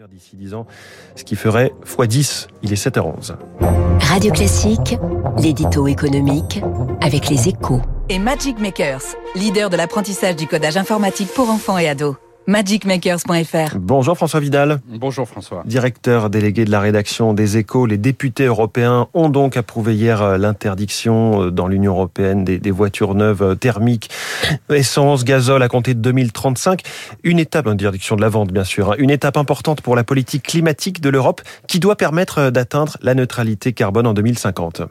faire d'ici 10 ans, ce qui ferait x10. Il est 7h11. Radio Classique, l'édito économique avec les échos. Et Magic Makers, leader de l'apprentissage du codage informatique pour enfants et ados magicmakers.fr. Bonjour François Vidal. Bonjour François. Directeur délégué de la rédaction des Échos, les députés européens ont donc approuvé hier euh, l'interdiction euh, dans l'Union européenne des, voitures neuves euh, thermiques, essence, gazole à compter de 2035. Une étape, interdiction de la vente bien sûr, hein. une étape importante pour la politique climatique de l'Europe qui doit permettre d'atteindre la neutralité carbone en 2050.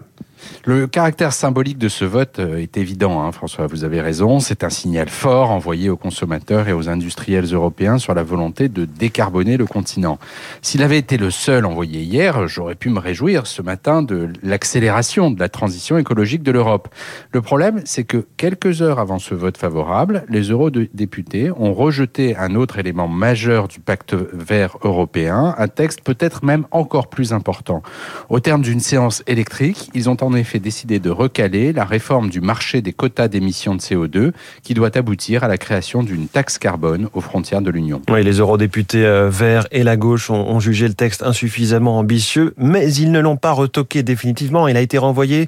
Le caractère symbolique de ce vote euh, est évident, hein, François, vous avez raison. C'est un signal fort envoyé aux consommateurs et aux industriels européens sur la volonté de décarboner le continent. S'il avait été le seul envoyé hier, j'aurais pu me réjouir ce matin de l'accélération de la transition écologique de l'Europe. Le problème, c'est que quelques heures avant ce vote favorable, les eurodéputés ont rejeté un autre élément majeur du pacte vert européen, un texte peut-être même encore plus important. Au terme d'une séance électrique, ils ont en effet décidé de recaler la réforme du marché des quotas d'émissions de CO2 qui doit aboutir à la création d'une taxe carbone aux frontières de l'Union. Oui, les eurodéputés euh, Verts et la gauche ont, jugé le texte insuffisamment ambitieux, mais ils ne l'ont pas retoqué définitivement. Il a été renvoyé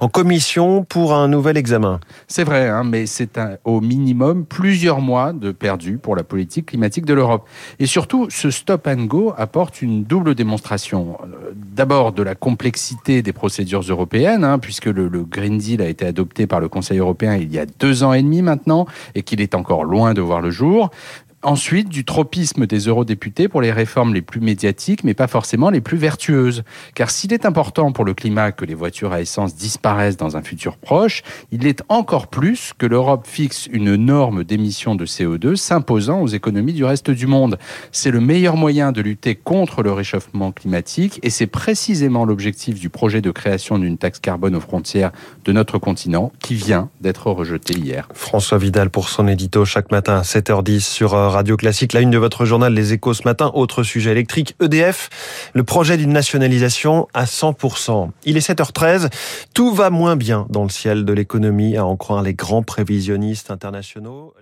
en commission pour un nouvel examen. C'est vrai, hein, mais c'est au minimum plusieurs mois de perdu pour la politique climatique de l'Europe. Et surtout, ce stop and go apporte une double démonstration. D'abord de la complexité des procédures européennes Hein, puisque le, Green Deal a été adopté par le Conseil européen il y a deux ans et demi maintenant, et qu'il est encore loin de voir le jour. Ensuite, du tropisme des eurodéputés pour les réformes les plus médiatiques, mais pas forcément les plus vertueuses. Car s'il est important pour le climat que les voitures à essence disparaissent dans un futur proche, il est encore plus que l'Europe fixe une norme d'émission de CO2 s'imposant aux économies du reste du monde. C'est le meilleur moyen de lutter contre le réchauffement climatique et c'est précisément l'objectif du projet de création d'une taxe carbone aux frontières de notre continent qui vient d'être rejeté hier. François Vidal pour son édito chaque matin à 7h10 sur Radio Classique. La une de votre journal Les Échos ce matin. Autre sujet électrique, EDF, le projet d'une nationalisation à 100%. Il est 7h13. Tout va moins bien dans le ciel de l'économie, à en croire les grands prévisionnistes internationaux.